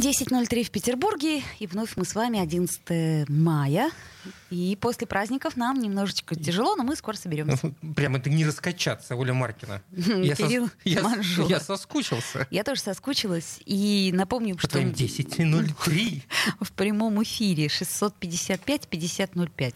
10.03 в Петербурге, и вновь мы с вами 11 мая. И после праздников нам немножечко тяжело, но мы скоро соберемся. Прям это не раскачаться, Оля Маркина. Я, Кирилл сос... я, я соскучился. Я тоже соскучилась. И напомню, По что... твоим 10.03. В прямом эфире 655-5005.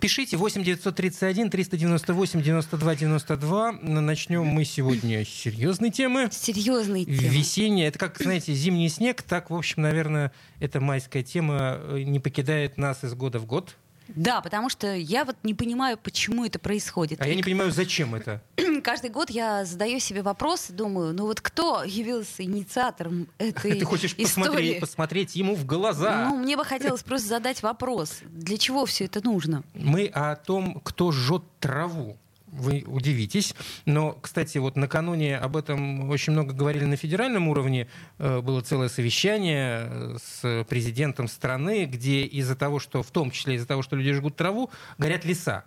Пишите 8 931 398 92 92. Начнем мы сегодня с серьезной темы. Серьезной темы. Весенняя. Это как, знаете, зимний снег. Так, в общем, наверное, эта майская тема э, не покидает нас из года в год. Да, потому что я вот не понимаю, почему это происходит. А я не понимаю, зачем это. Каждый год я задаю себе вопрос, думаю, ну вот кто явился инициатором этой Ты хочешь истории? посмотреть, посмотреть ему в глаза. Ну, мне бы хотелось просто задать вопрос, для чего все это нужно? Мы о том, кто жжет траву вы удивитесь. Но, кстати, вот накануне об этом очень много говорили на федеральном уровне. Э, было целое совещание э, с президентом страны, где из-за того, что, в том числе из-за того, что люди жгут траву, горят леса.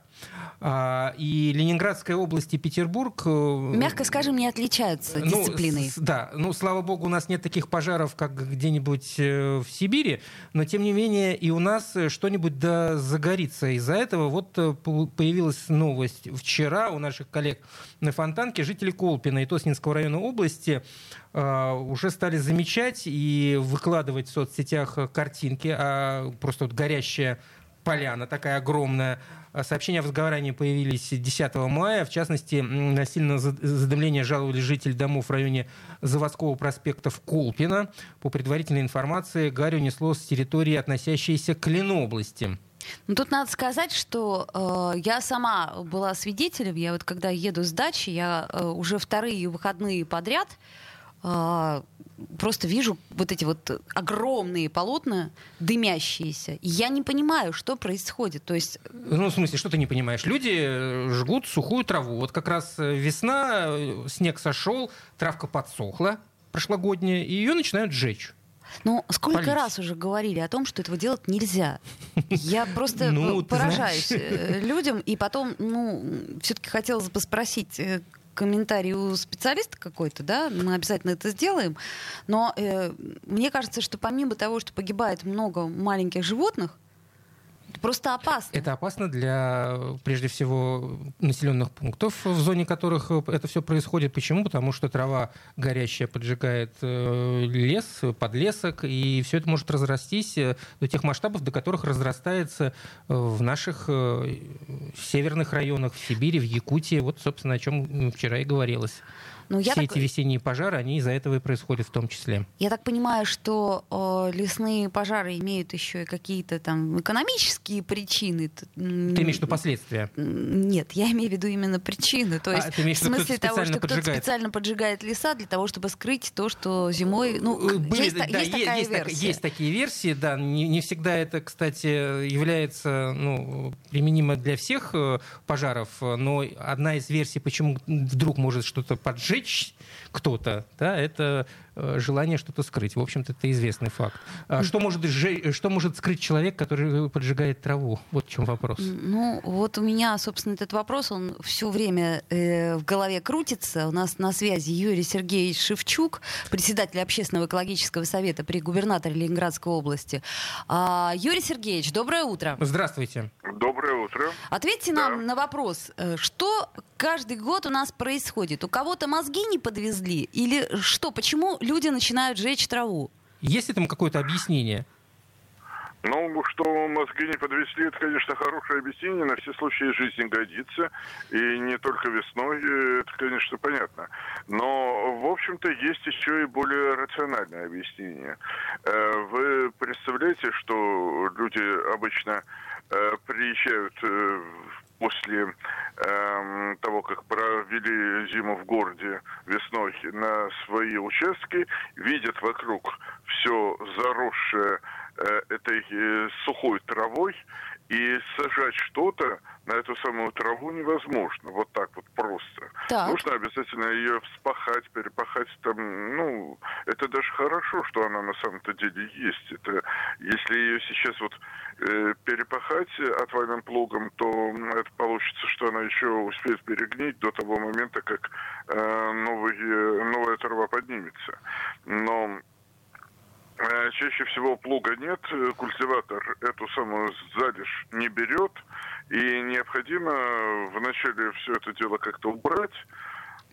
А, и Ленинградская область и Петербург... э, Мягко скажем, не отличаются ну, дисциплиной. с- да, ну, слава богу, у нас нет таких пожаров, как где-нибудь э, в Сибири, но, тем не менее, и у нас э, что-нибудь да загорится. Из-за этого вот появилась новость вчера у наших коллег на Фонтанке. Жители Колпина и Тоснинского района области уже стали замечать и выкладывать в соцсетях картинки, а просто вот горящая поляна такая огромная. А Сообщения о возгорании появились 10 мая. В частности, на сильное за- задымление жаловали жители домов в районе Заводского проспекта в Колпино. По предварительной информации, гарь унесло с территории, относящейся к Ленобласти. Ну, тут надо сказать, что э, я сама была свидетелем. Я вот когда еду с дачи, я э, уже вторые выходные подряд просто вижу вот эти вот огромные полотна дымящиеся. И я не понимаю, что происходит. То есть Ну, в смысле, что ты не понимаешь? Люди э, жгут сухую траву. Вот как раз э, весна, э, снег сошел, травка подсохла прошлогодняя, и ее начинают сжечь. Ну, сколько Полить. раз уже говорили о том, что этого делать нельзя. Я просто Ну, э, поражаюсь э, людям. И потом, ну, все-таки хотелось бы спросить э, комментарий у специалиста какой-то, да, мы обязательно это сделаем. Но э, мне кажется, что помимо того, что погибает много маленьких животных, это просто опасно. Это опасно для, прежде всего, населенных пунктов, в зоне которых э, это все происходит. Почему? Потому что трава горящая поджигает э, лес, подлесок, и все это может разрастись э, до тех масштабов, до которых разрастается в наших северных районах, в Сибири, в Якутии. Вот, собственно, о чем вчера и говорилось. Ну, я Все так- эти весенние пожары, они из-за этого и происходят в том числе. Я так понимаю, что э, лесные пожары имеют еще и какие-то там экономические причины. Ты имеешь в виду последствия? Нет, я имею в виду именно причины. То А, есть ты имеешь в смысле того, что кто-то специально поджигает леса для того, чтобы скрыть то, что зимой. Ну, Э, Были, есть, да, есть е- такая есть, так- версия. есть такие версии, да. Не, не всегда это, кстати, является ну, применимо для всех э, пожаров, но одна из версий, почему вдруг может что-то поджечь кто-то, да, это желание что-то скрыть. В общем-то, это известный факт. А что, может, сжечь- что может скрыть человек, который поджигает траву? Вот в чем вопрос. Ну, вот у меня, собственно, этот вопрос, он все время э, в голове крутится. У нас на связи Юрий Сергеевич Шевчук, председатель Общественного экологического совета при губернаторе Ленинградской области. А, Юрий Сергеевич, доброе утро. Здравствуйте. Доброе утро. Ответьте Да. нам на вопрос, э, что каждый год у нас происходит? У кого-то мозги не подвезли? Или что? Почему люди начинают жечь траву? Есть этому какое-то объяснение? Ну, что мозги не подвесли, это, конечно, хорошее объяснение, на все случаи жизни годится, и не только весной, э, это, конечно, понятно. Но, в общем-то, есть еще и более рациональное объяснение. Э, Вы представляете, что люди обычно э, приезжают э, после эм, того, как провели зиму в городе весной на свои участки, видят вокруг все заросшее э, этой э, сухой травой, и сажать что-то на эту самую траву невозможно, вот так вот просто. Так. Нужно обязательно ее вспахать, перепахать там, ну, это даже хорошо, что она на самом-то деле есть. Это, если ее сейчас вот э, перепахать отвальным плугом, то это получится, что она еще успеет перегнить до того момента, как э, новый, новая трава поднимется. Но Э, чаще всего плуга нет, э, культиватор эту самую залежь не берет, и необходимо вначале все это дело как-то убрать,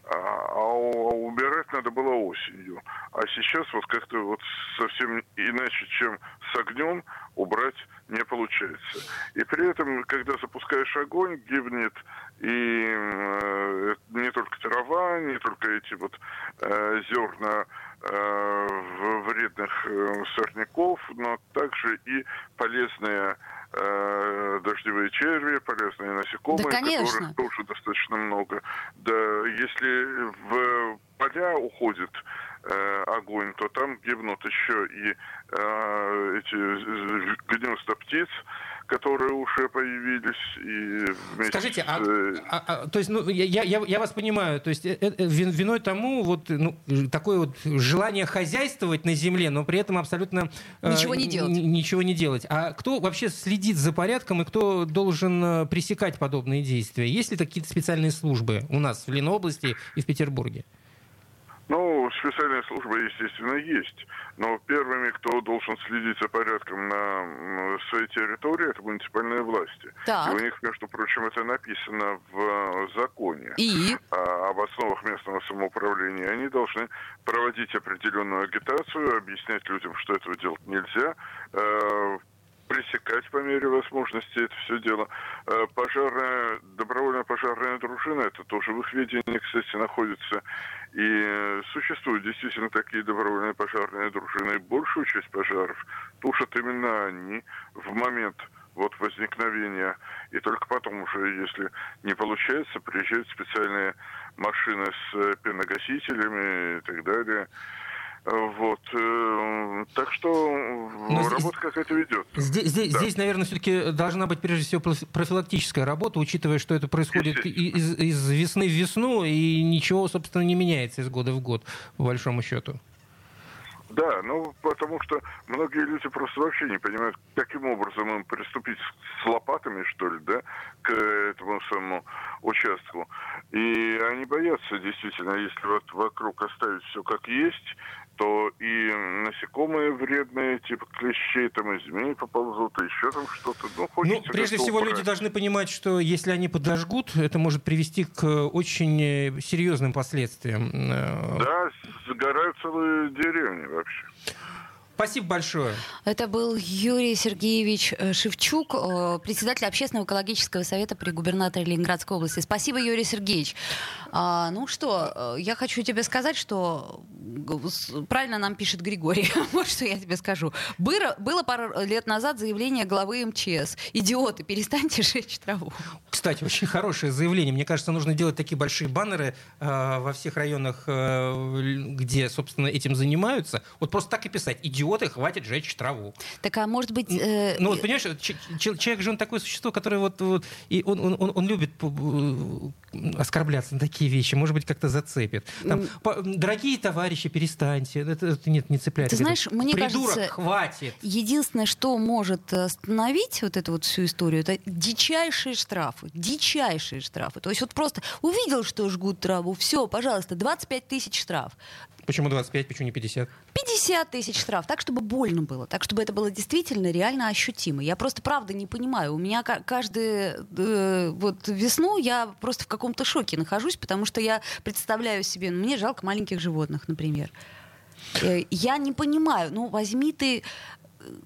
а, а убирать надо было осенью. А сейчас вот как-то вот совсем иначе, чем с огнем, убрать не получается. И при этом, когда запускаешь огонь, гибнет и э, не только трава, не только эти вот э, зерна Э, вредных э, сорняков, но также и полезные э, дождевые черви, полезные насекомые, да, которых тоже достаточно много. Да, если в поля уходит э, огонь, то там гибнут еще и э, эти гнезда птиц, которые уже появились. И Скажите, а, а, а, то есть, ну, я, я, я вас понимаю, то есть э, э, виной тому вот ну, такое вот желание хозяйствовать на земле, но при этом абсолютно э, ничего не делать. Ничего не делать. А кто вообще следит за порядком и кто должен пресекать подобные действия? Есть ли какие-то специальные службы у нас в Ленобласти и в Петербурге? Ну, специальная служба, естественно, есть. Но первыми, кто должен следить за порядком на своей территории, это муниципальные власти. Так. И у них, между прочим, это написано в э, законе И? об основах местного самоуправления. Они должны проводить определенную агитацию, объяснять людям, что этого делать нельзя, э, пресекать по мере возможности это все дело. Э, пожарная, добровольная пожарная дружина, это тоже в их ведении, кстати, находится. И существуют действительно такие добровольные пожарные дружины. И большую часть пожаров тушат именно они в момент вот возникновения. И только потом уже, если не получается, приезжают специальные машины с пеногасителями и так далее. Вот. Э, так что Но работа какая-то ведет. Здесь, здесь, да. здесь, наверное, все-таки должна быть прежде всего профилактическая работа, учитывая, что это происходит из, из весны в весну, и ничего, собственно, не меняется из года в год, по большому счету. Да, ну потому что многие люди просто вообще не понимают, каким образом им приступить с лопатами, что ли, да, к этому самому участку. И они боятся действительно, если вот вокруг оставить все как есть, то и насекомые вредные, типа клещей, там и змеи поползут, и еще там что-то. Ну, ну прежде всего, убрать. люди должны понимать, что если они подожгут, это может привести к очень э, серьезным последствиям. Э, да, сгорают целые деревни вообще. Спасибо большое. Это был Юрий Сергеевич э, Шевчук, э, председатель общественного экологического совета при губернаторе Ленинградской области. Спасибо, Юрий Сергеевич. А, ну что, э, я хочу тебе сказать, что правильно нам пишет Григорий. вот что я тебе скажу. Было, было пару лет назад заявление главы МЧС. Идиоты, перестаньте жечь траву. Кстати, очень хорошее заявление. Мне кажется, нужно делать такие большие баннеры э, во всех районах, э, где, собственно, этим занимаются. Вот просто так и писать. Идиоты идиоты, хватит жечь траву. Так, а может быть... Э... Ну, вот, понимаешь, человек же он такое существо, которое вот... вот и он, он, он, он любит оскорбляться на такие вещи, может быть, как-то зацепит. Там, по, дорогие товарищи, перестаньте. Это, это нет, не цепляйте. Ты знаешь, мне Придурок, кажется... хватит. Единственное, что может остановить вот эту вот всю историю, это дичайшие штрафы. Дичайшие штрафы. То есть вот просто увидел, что жгут траву, все, пожалуйста, 25 тысяч штраф. Почему 25, почему не 50? 50 тысяч штраф, так, чтобы больно было, так, чтобы это было действительно реально ощутимо. Я просто правда не понимаю. У меня каждую э, вот весну я просто в каком-то шоке нахожусь, потому что я представляю себе, ну, мне жалко маленьких животных, например. Э, я не понимаю, ну возьми ты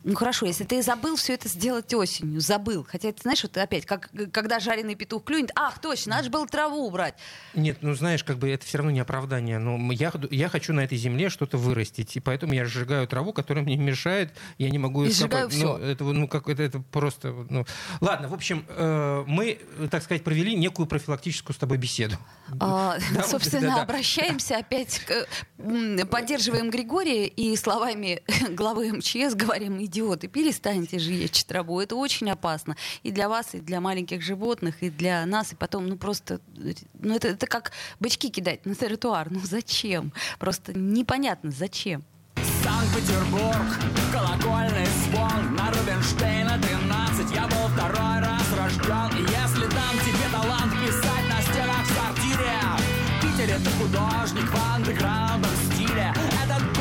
ну хорошо, если ты забыл все это сделать осенью, забыл. Хотя, ты знаешь, вот опять, как, когда жареный петух клюнет, ах, точно, надо же было траву убрать. Нет, ну знаешь, как бы это все равно не оправдание. Но я, я хочу на этой земле что-то вырастить, и поэтому я сжигаю траву, которая мне мешает, я не могу ее сжигаю все. Ну, это, ну, как, это, это просто... Ну... Ладно, в общем, э, мы, так сказать, провели некую профилактическую с тобой беседу. А, да, собственно, да, да. обращаемся опять, к, поддерживаем Григория и словами главы МЧС говорим, идиоты, перестаньте жечь траву, это очень опасно и для вас, и для маленьких животных, и для нас, и потом, ну просто, ну это, это как бычки кидать на тротуар, ну зачем? Просто непонятно, зачем. Санкт-Петербург, колокольный звон На Рубинштейна 13 Я был второй раз рожден И если дам тебе талант писать на стенах в сортире В Питере ты художник в андеграундном стиле Этот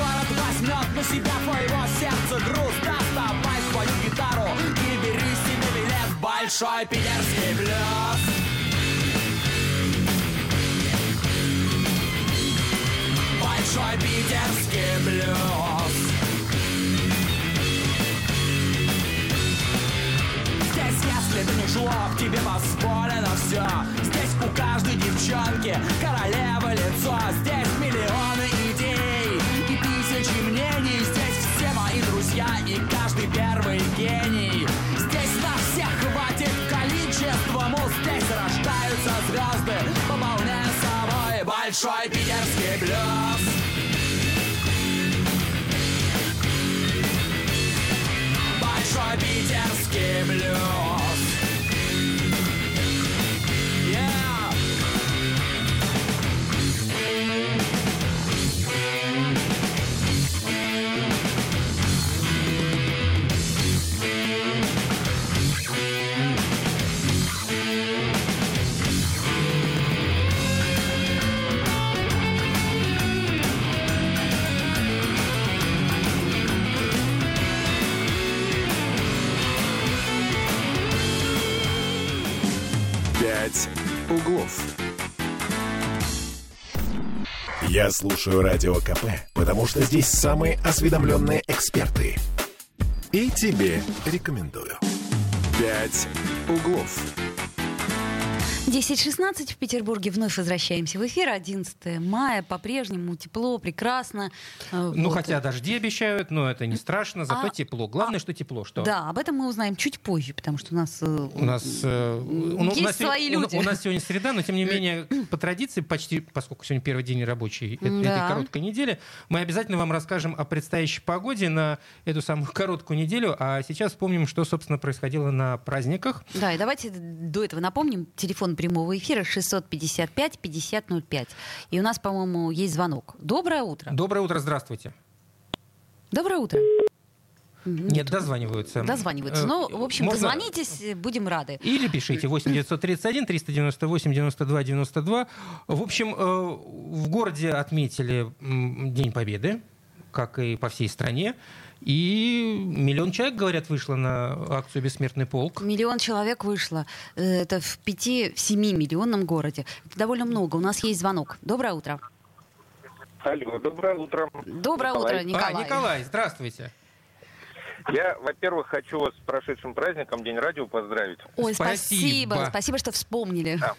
возьмет на себя твоего сердца груз Доставай свою гитару и бери себе билет Большой питерский блюз. Большой питерский блюз. Здесь, если ты не жлоб, тебе позволено все Здесь у каждой девчонки королева лицо. Здесь миллионы мнений Здесь все мои друзья и каждый первый гений. Здесь на всех хватит количества муз Здесь рождаются звезды, пополняя собой большой питерский блюз. Питерский блюз. Углов». Я слушаю Радио КП, потому что здесь самые осведомленные эксперты. И тебе рекомендую. «Пять углов». 10.16 в Петербурге. Вновь возвращаемся в эфир. 11 мая. По-прежнему тепло, прекрасно. Э, ну, вот. хотя дожди обещают, но это не страшно. Зато а, тепло. Главное, а, что тепло. Что? Да, об этом мы узнаем чуть позже, потому что у нас... Э, у нас, э, есть у нас свои люди. У, у нас сегодня среда, но тем не менее, по традиции, почти, поскольку сегодня первый день рабочий да. этой короткой недели, мы обязательно вам расскажем о предстоящей погоде на эту самую короткую неделю. А сейчас вспомним, что, собственно, происходило на праздниках. Да, и давайте до этого напомним. Телефон прямого эфира 655-5005. И у нас, по-моему, есть звонок. Доброе утро. Доброе утро, здравствуйте. Доброе утро. Нет, дозваниваются. Дозваниваются. Ну, в общем, Можно... дозвонитесь, будем рады. Или пишите 8 931 398 92 92. В общем, э, в городе отметили День Победы, как и по всей стране. И миллион человек, говорят, вышло на акцию «Бессмертный полк». Миллион человек вышло. Э, это в пяти, в семи миллионном городе. Это довольно много. У нас есть звонок. Доброе утро. Алло, доброе утро. Доброе Николай. утро, Николай. А, Николай, здравствуйте. Я, во-первых, хочу вас с прошедшим праздником День радио поздравить. Ой, спасибо. Спасибо, спасибо что вспомнили. Да,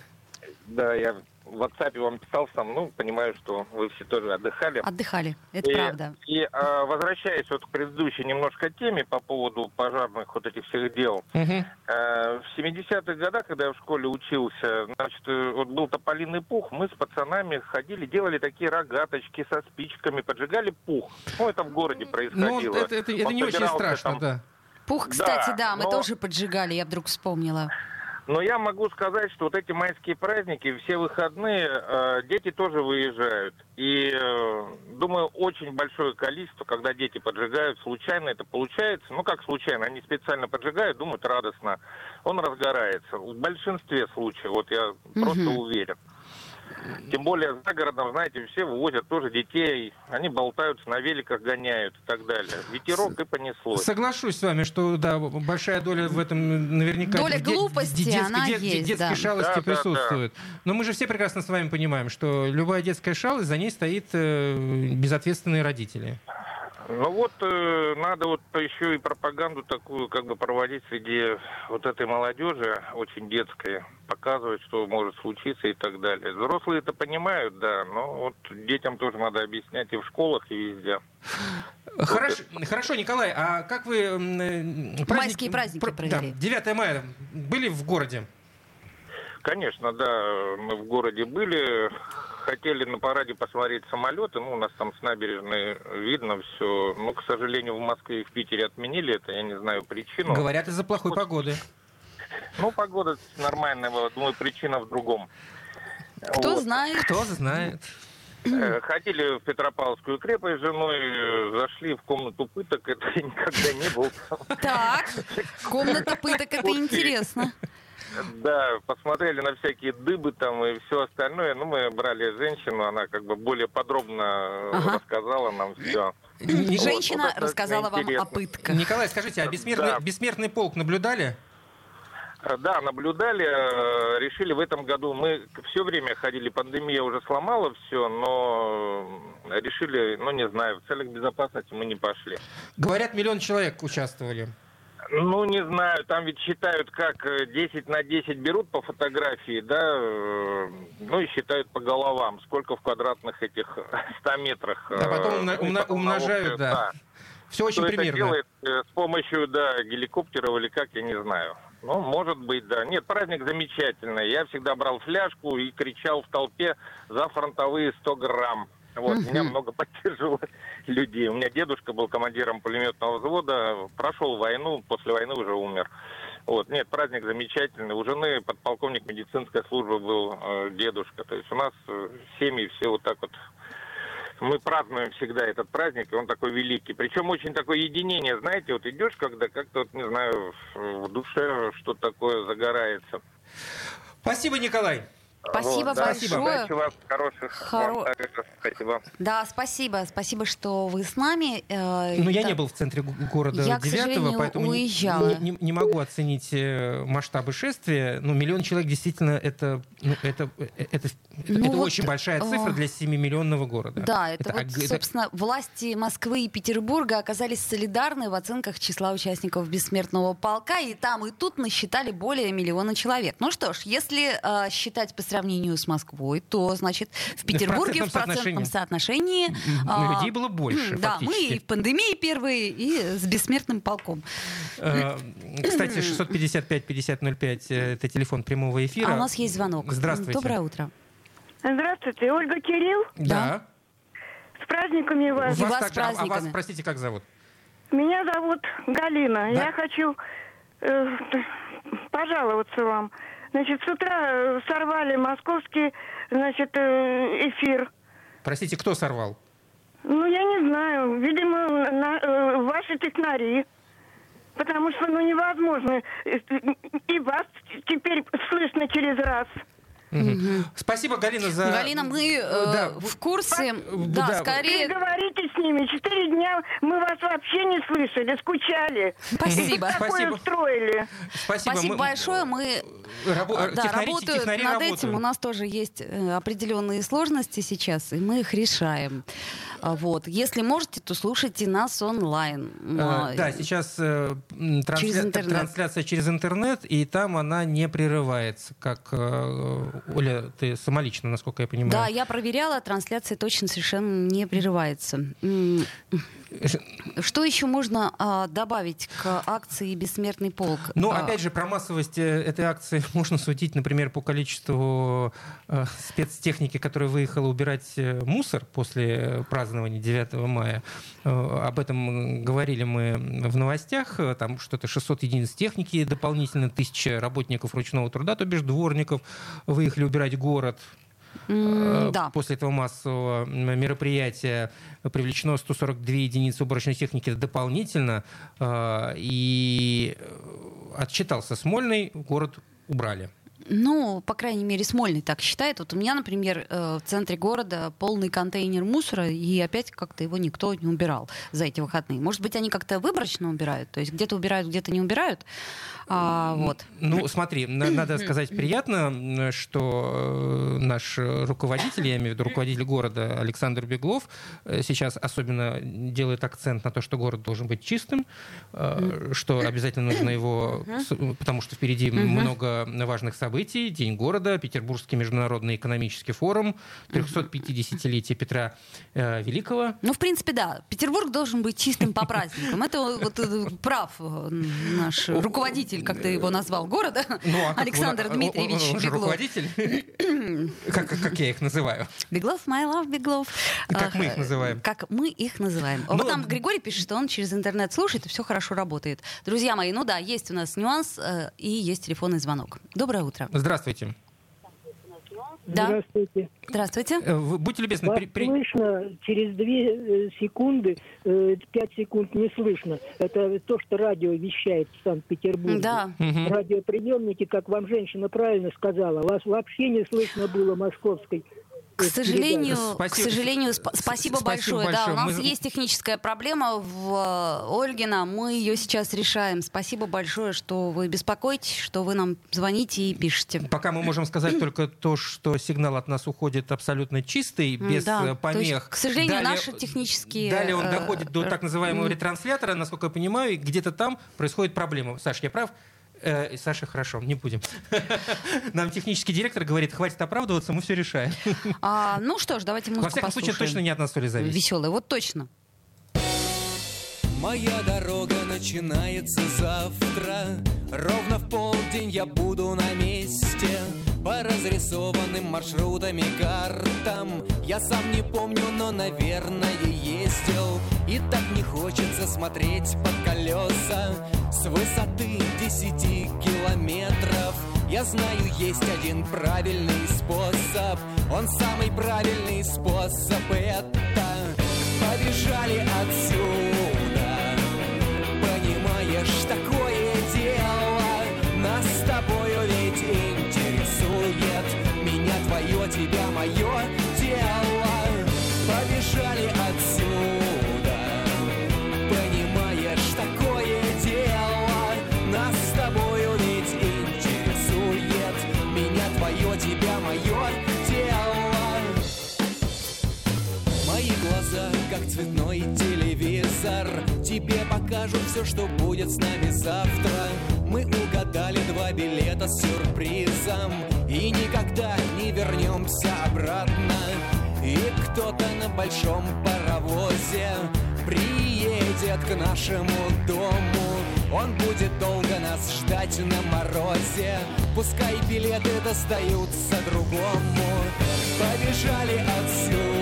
да я в WhatsApp вам писал сам, ну, понимаю, что вы все тоже отдыхали. Отдыхали, это и, правда. И а, возвращаясь вот к предыдущей немножко теме по поводу пожарных вот этих всех дел. Угу. А, в 70-х годах, когда я в школе учился, значит, э, вот был тополиный пух, мы с пацанами ходили, делали такие рогаточки со спичками, поджигали пух. Ну, это в городе ну, происходило. Ну, это, это, это не очень страшно, там... да. Пух, кстати, да, да мы но... тоже поджигали, я вдруг вспомнила. Но я могу сказать, что вот эти майские праздники, все выходные, э, дети тоже выезжают. И, э, думаю, очень большое количество, когда дети поджигают, случайно это получается. Ну, как случайно, они специально поджигают, думают радостно. Он разгорается. В большинстве случаев, вот я mm-hmm. просто уверен. Тем более за городом, знаете, все вывозят тоже детей, они болтаются, на великах гоняют и так далее. Ветерок и понеслось. Соглашусь с вами, что да, большая доля в этом наверняка... Доля глупости, детской, она есть, детской да. шалости да, присутствует. Да, да. Но мы же все прекрасно с вами понимаем, что любая детская шалость, за ней стоит э, безответственные родители. Ну вот э, надо вот еще и пропаганду такую как бы проводить среди вот этой молодежи, очень детской, показывать, что может случиться и так далее. Взрослые это понимают, да, но вот детям тоже надо объяснять и в школах, и везде. Хорошо, хорошо, Николай, а как вы... э, праздник- Майские праздники про- провели. да, 9 мая были в городе? Конечно, да, мы в городе были, хотели на параде посмотреть самолеты, ну, у нас там с набережной видно все, но, к сожалению, в Москве и в Питере отменили это, я не знаю причину. Говорят, из-за плохой погоды. Ну, погода нормальная была, думаю, причина в другом. Кто Вот. знает? Кто знает. Э, Ходили в Петропавловскую крепость с женой, э, зашли в комнату пыток, это я никогда не был. Так, комната пыток, это интересно. Да, посмотрели на всякие дыбы там и все остальное. Ну, мы брали женщину, она как бы более подробно Ага. рассказала нам все. Женщина вот это рассказала вам о интересно. пытках. Николай, скажите, а бессмертный, Да. бессмертный полк наблюдали? Э, Да, наблюдали, э, решили в этом году. Мы все время ходили, пандемия уже сломала все, но решили, ну не знаю, в целях безопасности мы не пошли. Говорят, миллион человек участвовали. Ну, не знаю, там ведь считают, как э, 10 на 10 берут по фотографии, да, э, ну и считают по головам, сколько в квадратных этих 100 метрах. А потом э, умно- умножают, налог, да. Все очень Кто это примерно. делает э, с помощью, да, геликоптеров или как, я не знаю. Ну, может быть, да. Нет, праздник замечательный. Я всегда брал фляжку и кричал в толпе за фронтовые 100 грамм. Вот, меня много поддерживало людей. У меня дедушка был командиром пулеметного взвода, прошел войну, после войны уже умер. Вот, нет, праздник замечательный. У жены подполковник медицинской службы был э, дедушка. То есть у нас э, семьи все вот так вот мы празднуем всегда этот праздник, и он такой великий. Причем очень такое единение, знаете, вот идешь, когда как-то, вот, не знаю, в в душе что-то такое загорается. Спасибо, Николай. Спасибо Вот, да, большое. Удачи вас, хороших Хоро- вам. Спасибо. Да, спасибо. Спасибо, что вы с нами. Э, Ну, я да. не был в центре города Я, к 9 сожалению, поэтому не- уезжала. Не, не- не могу оценить э, масштабы шествия. Ну, миллион человек действительно это, ну, это, э, это, Ну это вот, очень большая цифра а, для 7-миллионного города. Да, это, вот, ог- это- собственно, власти Москвы и Петербурга оказались солидарны в оценках числа участников бессмертного полка, и там, и тут насчитали более миллиона человек. Ну что ж, если э, считать по сравнению с Москвой, то, значит, в Петербурге в процентном процентном соотношении... М, а, людей было больше, Да, мы и в пандемии первые, и с бессмертным полком. Э, Кстати, 655-5005 э, это телефон прямого эфира. А у нас есть звонок. Здравствуйте. Доброе утро. Здравствуйте, Ольга Кирилл. Да. С праздниками вас. И вас с также- а- вас, праздниками. простите, как зовут? Меня зовут Галина. Да. Я хочу э, пожаловаться вам. Значит, с утра э, сорвали московский, значит, э, эфир. Простите, кто сорвал? Ну, я не знаю. Видимо, на- э, ваши технари. Потому что, ну, невозможно. Э, И вас теперь слышно через раз. Мгм. Спасибо, Галина, за... Галина, мы э, Да, в курсе. да, Да, скорее. Переговорите с ними. Четыре дня мы вас вообще не слышали, скучали. Спасибо. Такое Спасибо. устроили. Спасибо, Спасибо мы- большое. Мы Рабо- а, да, технари- работают технари над работают. этим. У нас тоже есть э, определенные сложности сейчас, и мы их решаем. А, Вот. Если можете, то слушайте нас онлайн. Да, сейчас э, трансля- Через интернет. трансляция через интернет, и там она не прерывается, как э, Оля, ты самолично, насколько я понимаю. Да, я проверяла, трансляция точно совершенно не прерывается. Что еще можно а, добавить к акции «Бессмертный полк»? Ну, А, опять же, про массовость э, этой акции можно судить, например, по количеству э, спецтехники, которая выехала убирать э, мусор после э, празднования 9 мая. Э, об этом говорили мы в новостях. Там что-то 600 единиц техники, дополнительно 1000 работников ручного труда, то бишь дворников, выехали убирать город. Э, Да. После этого массового мероприятия привлечено 142 единицы уборочной техники дополнительно. э, И э, отчитался Смольный, город убрали. Ну, по крайней мере, Смольный так считает. Вот у меня, например, э, в центре города полный контейнер мусора, и опять как-то его никто не убирал за эти выходные. Может быть, они как-то выборочно убирают, то есть где-то убирают, где-то не убирают. А, вот. Ну, смотри, на- надо сказать приятно, что э, наш руководитель, я имею в виду руководитель города Александр Беглов, э, сейчас особенно делает акцент на то, что город должен быть чистым, что обязательно нужно его, потому что впереди много важных событий, День города, Петербургский международный экономический форум, 350-летие Петра э, Великого. Ну, в принципе, да. Петербург должен быть чистым по праздникам. Это вот э, прав э, наш руководитель, как ты его назвал, города, Ну, а как Александр Дмитриевич он- Беглов. руководитель, как, как я их называю. Беглов, my love, Беглов. Как мы их Ах, называем. Как мы их называем. Ну, вот там Григорий пишет, что он через интернет слушает, и все хорошо работает. Друзья мои, ну да, есть у нас нюанс, э, и есть телефонный звонок. Доброе утро. Здравствуйте. Да, Здравствуйте. здравствуйте. Э, вы Будьте любезны, Вас при- при- слышно через две э, секунды, э, пять секунд не слышно. Это то, что радио вещает в Санкт-Петербурге. Да. Мгм. Радиоприемники, как вам женщина правильно сказала, вас вообще не слышно было московской. К сожалению, Спасибо. к сожалению, сп- спасибо, спасибо большое. Да, большое. у нас Мы- есть техническая проблема в э, Ольгина. Мы ее сейчас решаем. Спасибо большое, что вы беспокоитесь, что вы нам звоните и пишете. Пока мы можем сказать только то, что сигнал от нас уходит абсолютно чистый, без да. э, То есть, помех. к сожалению, наши технические, Далее он э, доходит до так называемого ретранслятора, насколько я понимаю, и где-то там происходит проблема. Саш, я прав? Э, Саша, хорошо, не будем. Нам технический директор говорит, хватит оправдываться, мы все решаем. А, ну что ж, давайте музыку Во всяком случае, послушаем. точно не от нас то ли зависит. Веселая, вот точно. Моя дорога начинается завтра Ровно в полдень я буду на месте По разрисованным маршрутам и картам. Я сам не помню, но, наверное, ездил. И так не хочется смотреть под колеса. С высоты десяти километров Я знаю, есть один правильный способ. Он самый правильный способ Это побежали отсюда цветной телевизор. Тебе покажут все, что будет с нами завтра. Мы угадали два билета с сюрпризом. И никогда не вернемся обратно. И кто-то на большом паровозе Приедет к нашему дому. Он будет долго нас ждать на морозе. Пускай билеты достаются другому. Побежали отсюда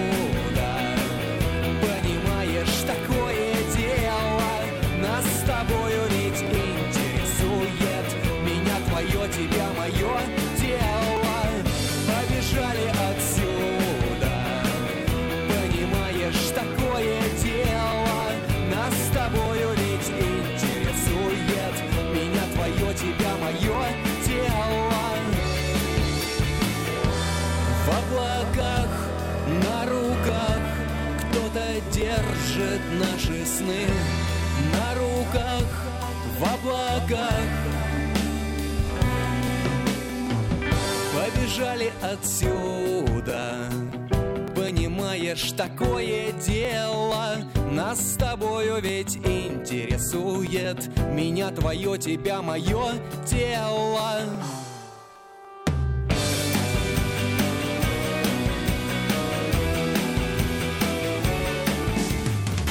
Руках, в облаках Побежали отсюда Понимаешь, такое дело Нас с тобою ведь интересует. Меня твое, тебя мое тело.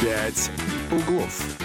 «Пять углов».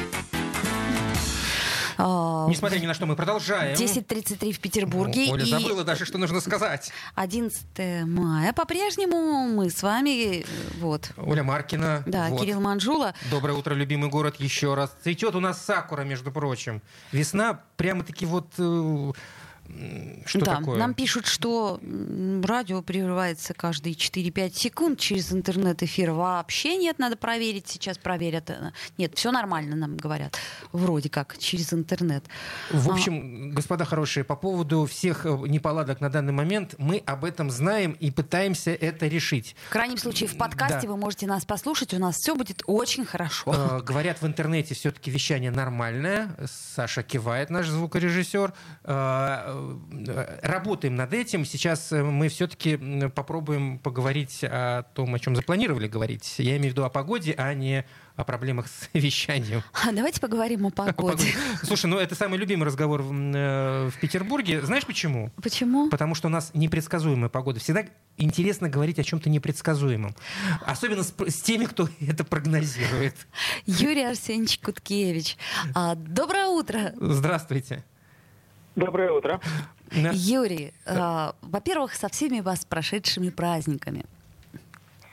А, Несмотря ни на что, мы продолжаем. 10.33 в Петербурге. Оля и забыла даже, что нужно сказать. 11 мая. По-прежнему мы с вами, э, вот. Оля Маркина. Да, вот. Кирилл Манжула. Доброе утро, любимый город, еще раз. Цветет у нас сакура, между прочим. Весна прямо-таки вот... что да, такое? нам пишут, что радио прерывается каждые 4-5 секунд через интернет-эфир. Вообще нет, надо проверить. Сейчас проверят. Э, Нет, все нормально, нам говорят. Вроде как, через интернет. В А. общем, господа хорошие, по поводу всех э, неполадок на данный момент, мы об этом знаем и пытаемся это решить. В крайнем случае, в подкасте Да. вы можете нас послушать. У нас все будет очень хорошо. Э, Говорят, в интернете все-таки вещание нормальное. Саша кивает, наш звукорежиссер. Э, Работаем над этим. Сейчас э, мы все-таки попробуем поговорить о том, о чем запланировали говорить. Я имею в виду о погоде, а не о проблемах с вещанием. А давайте поговорим о погоде. Слушай, ну это самый любимый разговор в, э, в Петербурге. Знаешь почему? Почему? Потому что у нас непредсказуемая погода. Всегда интересно говорить о чем-то непредсказуемом. Особенно с, с теми, кто это прогнозирует. Юрий Арсеньевич Куткевич. а, Доброе утро. Здравствуйте. Доброе утро. Юрий, а, во-первых, со всеми вас прошедшими праздниками.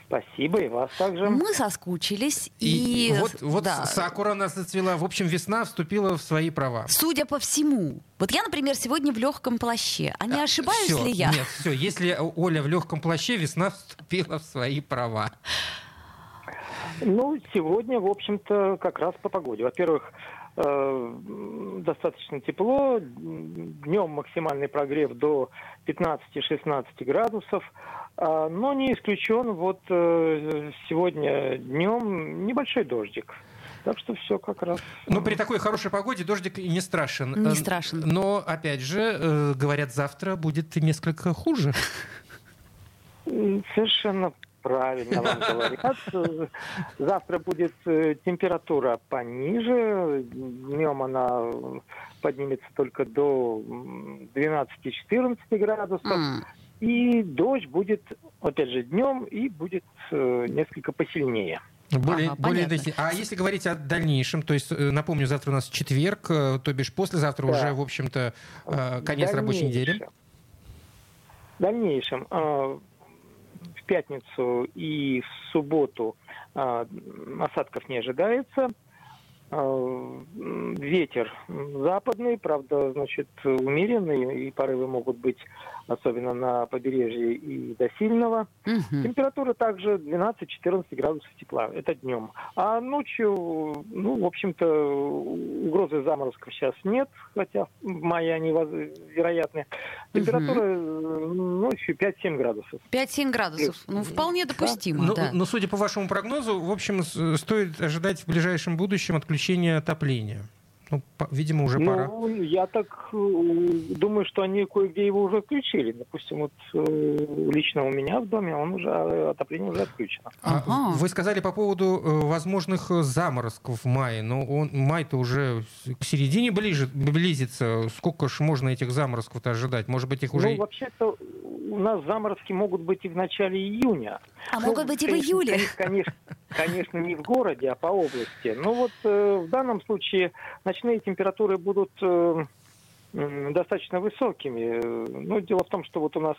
Спасибо, и вас также. Мы соскучились. И, И, вот, вот да, Сакура нас зацвела. В общем, весна вступила в свои права. судя по всему, вот я, например, сегодня в легком плаще. А не ошибаюсь Всё, ли я? Нет, все. Если Оля в легком плаще, весна вступила в свои права. Ну, сегодня, в общем-то, как раз по погоде. Во-первых, э, достаточно тепло, днем максимальный прогрев до 15-16 градусов, А, но не исключен вот э, сегодня днем небольшой дождик. Так что все как раз. Ну, при такой хорошей погоде дождик и не страшен. Не Э, страшен. Но, опять же, э, говорят, завтра будет несколько хуже. Совершенно правильно вам говорят. Завтра будет э, температура пониже. Днем она поднимется только до м, 12-14 градусов. М, И дождь будет, опять же, днем и будет э, несколько посильнее. Более, Ага, более. А если говорить о дальнейшем, то есть, э, напомню, завтра у нас четверг, то бишь послезавтра Да. уже, в общем-то, э, конец рабочей недели. В дальнейшем, э, в пятницу и в субботу э, осадков не ожидается. М, Ветер западный, правда, значит, умеренный, и порывы могут быть особенно на побережье и до сильного. мгм. Температура также 12-14 градусов тепла. Это днем. А ночью, ну, в общем-то, угрозы заморозков сейчас нет, хотя в мае они вероятны. Температура э, ночью 5-7 градусов. 5-7 градусов. Ну, вполне допустимо, Но, да. но, судя по вашему прогнозу, в общем, стоит ожидать в ближайшем будущем отключения отопления. Ну, по- видимо, уже пора. Ну, я так э, думаю, что они кое-где его уже включили. Допустим, вот э, лично у меня в доме он уже э, отопление уже отключено. А Ага. Вы сказали по поводу э, возможных заморозков в мае, но он, май-то уже к середине ближе, близится. Сколько ж можно этих заморозков-то ожидать? Может быть, их уже... Ну, вообще-то у нас заморозки могут быть и в начале июня. А Ну, могут быть и в июле. Конечно, конечно, не в городе, а по области. Но вот э, в данном случае ночные температуры будут э, достаточно высокими. Э, Ну, дело в том, что вот у нас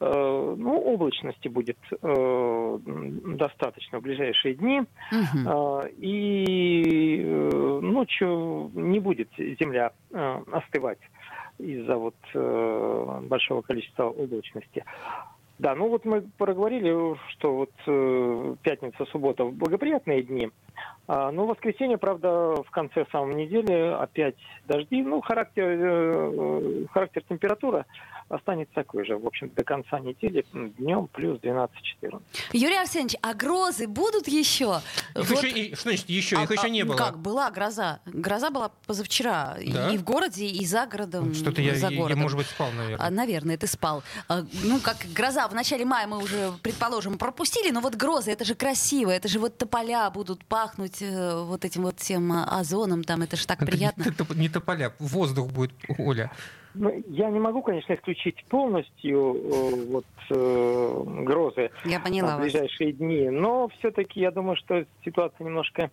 э, ну, облачности будет э, достаточно в ближайшие дни. Мгм. А, И э, ночью не будет земля э, остывать из-за вот э, большого количества облачности. Да, ну вот мы проговорили, что вот э, пятница, суббота благоприятные дни. А, ну, воскресенье, правда, в конце самой недели опять дожди. Ну, характер, э, характер температура останется такой же, в общем, до конца недели. Днем плюс 12-14. Юрий Арсеньевич, а грозы будут еще? Их Вот- еще, и- что значит еще? Их А- еще а, не ну было. Как, была гроза. Гроза была позавчера. Да? И в городе, и за городом. Что-то я, за я, городом. может быть, спал, наверное. А, наверное, ты спал. А, ну, как гроза в начале мая мы уже, предположим, пропустили, но вот грозы, это же красиво, это же вот тополя будут пахнуть э, вот этим вот всем а, озоном, там это же так Это приятно. Не, не тополя, воздух будет, Оля. Ну, я не могу, конечно, исключить полностью э, вот э, грозы Я поняла в вас. ближайшие дни, но все-таки я думаю, что ситуация немножко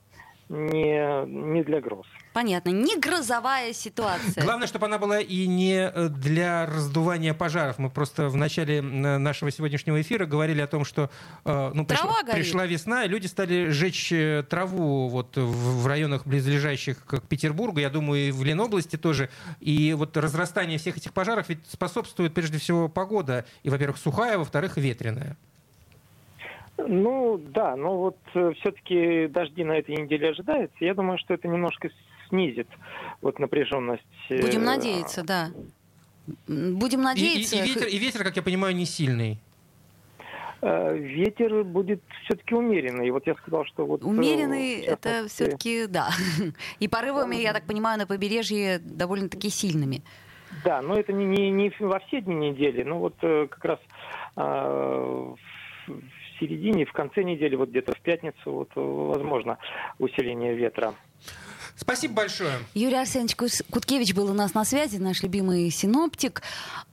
не, не для гроз. Понятно. Не грозовая ситуация. Главное, чтобы она была и не э, для раздувания пожаров. Мы просто в начале э, нашего сегодняшнего эфира говорили о том, что э, ну, пришла, пришла весна, и люди стали жечь траву вот в в районах близлежащих к Петербургу, я думаю, и в Ленобласти тоже. И вот разрастание всех этих пожаров ведь способствует прежде всего погода. И, во-первых, сухая, во-вторых, ветреная. Ну да, но вот все-таки дожди на этой неделе ожидается. Я думаю, что это немножко снизит вот напряженность. э, Будем надеяться, да. Будем И, и- надеяться. и ветер, и ветер, как я понимаю, не сильный. э, Ветер будет все-таки умеренный. И Вот я сказал, что вот... э, Умеренный в это все-таки, да. И порывами, я так понимаю, на побережье довольно-таки сильными. Да, но это не, не, не во все дни недели, но вот э, как раз э, середине, в конце недели, вот где-то в пятницу, вот возможно усиление ветра. Спасибо большое. Юрий Арсеньевич Куткевич был у нас на связи, наш любимый синоптик.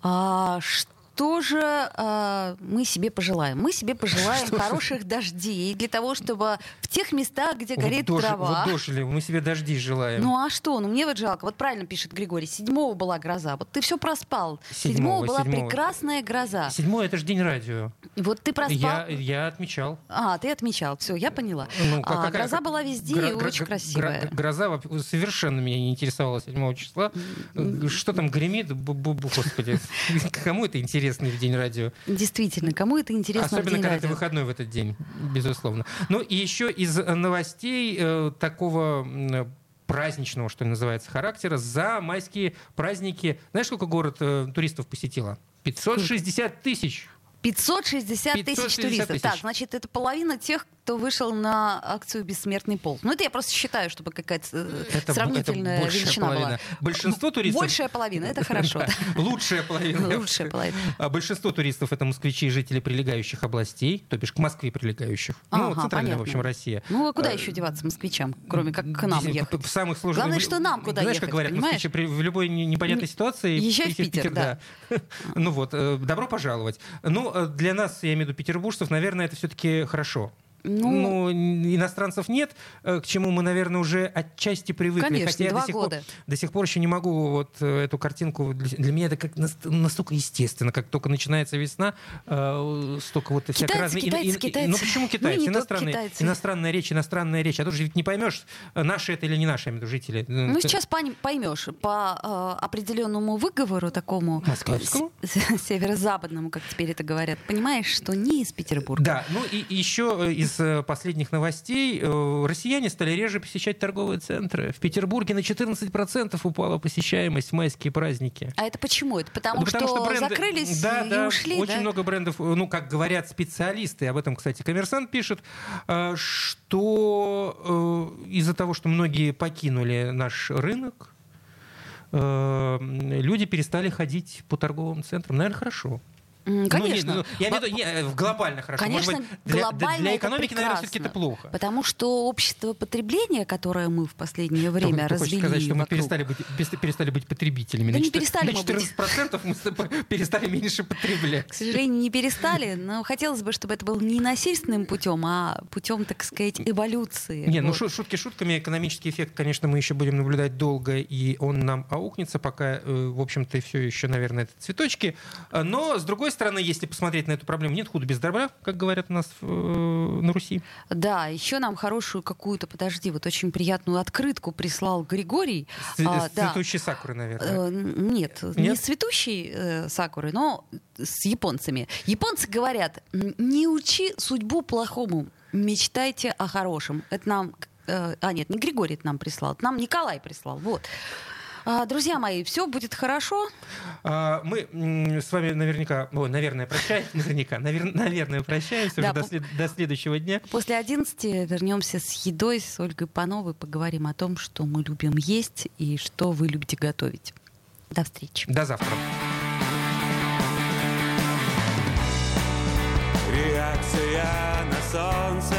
А, что же а, мы себе пожелаем? Мы себе пожелаем хороших дождей для того, чтобы в тех местах, где горит вот, дожи- трава... вот дожили, мы себе дожди желаем. Ну а что? Ну мне вот жалко. Вот правильно пишет Григорий. Седьмого была гроза. Вот ты все проспал. Седьмого, была седьмого. прекрасная гроза. Седьмой это же день радио. Вот ты проспал. Я, я отмечал. А, ты отмечал. Все, я поняла. Ну, как- А, какая- гроза была везде гро- и гро- очень гро- красивая. гро- Гроза совершенно меня не интересовала 7 числа. Что там гремит? Бу-бу-бу, Господи. Кому это интересно в день радио? Действительно, кому это интересно в Особенно, день когда радио? выходной в этот день, безусловно. Ну и еще из э, новостей э, такого м, праздничного, что ли, называется, характера, за майские праздники. Знаешь, сколько город э, туристов посетило? 560 тысяч. 560 тысяч 560 туристов. тысяч. Так, значит, это половина тех, кто вышел на акцию «Бессмертный полк». Ну, это я просто считаю, чтобы какая-то э, Это, сравнительная это величина половина. была. Большинство туристов... Большая половина, это хорошо. Лучшая половина. Лучшая половина. А большинство туристов это москвичи и жители прилегающих областей, то бишь к Москве прилегающих. ну, центральная, в общем, Россия. Ну, а куда Э, еще деваться москвичам, кроме как к нам ехать? В самых сложных... Главное, что нам куда Знаешь, как говорят, москвичи в любой не- непонятной ситуации... Езжай в Питер, да. Ну вот, э, добро пожаловать. Ну, э, для нас, я имею в виду петербуржцев, наверное, это все-таки хорошо. Ну, Ну, иностранцев нет, э, к чему мы, наверное, уже отчасти привыкли. Конечно, Хотя я два до сих, пор, года. до сих пор еще не могу вот э, эту картинку... Для, для меня это как нас- настолько естественно, как только начинается весна, э, столько вот Китайцы, разной... китайцы, китайцы. Ну почему Ну, китайцы? только Иностранные, китайцы. иностранная речь, иностранная речь. А тут же ведь не поймешь, наши это или не наши, я жители. Ну, сейчас поймешь по э, определенному выговору такому Московскому? северо-западному, как теперь это говорят, понимаешь, что не из Петербурга. Да, ну и и еще э, из э, последних новостей. э, Россияне стали реже посещать торговые центры. В Петербурге на 14% упала посещаемость в майские праздники. А это почему? Это потому, Ну, что, бренды- закрылись да, и да, ушли, очень да? много брендов, э, ну, как говорят специалисты, об этом, кстати, коммерсант пишет, что из-за того, что многие покинули наш рынок, люди перестали ходить по торговым центрам. Наверное, хорошо. Ну, не, Конечно. ну, я имею в виду, не, э, в глобально хорошо. Конечно, Может быть, для, глобально для это экономики, наверное, все-таки это плохо. Потому что общество потребления, которое мы в последнее время Ты хочешь сказать, что мы вокруг, перестали быть, перес- перестали быть потребителями? Да на не четыр- перестали на мы быть. 14% мы тобой перестали меньше потреблять. к сожалению, не перестали, но хотелось бы, чтобы это было не насильственным путем, а путем, так сказать, эволюции. Не, ну Вот. шу- шутки шутками. Экономический эффект, конечно, мы еще будем наблюдать долго, и он нам аукнется, пока, э, в общем-то, все еще, наверное, это цветочки. А, Но, с другой стороны, если посмотреть на эту проблему, нет худа без добра, как говорят у нас э, на Руси. Да, еще нам хорошую какую-то, подожди, вот очень приятную открытку прислал Григорий. С, А, с да. цветущей сакуры, наверное. Э, Нет, не Нет? с цветущей э, сакуры, но с японцами. Японцы говорят, «М, не учи судьбу плохому, мечтайте о хорошем. Это нам... э, А, нет, не Григорий это нам прислал, это нам Николай прислал. Вот. А, Друзья мои, все будет хорошо. А, Мы с вами наверняка, ой, наверное, прощаемся, наверняка, навер- наверное, прощаемся Да, уже до, след- до следующего дня. После 11 вернемся с едой с Ольгой Пановой, поговорим о том, что мы любим есть и что вы любите готовить. До встречи. До завтра. Реакция на солнце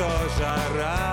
что жара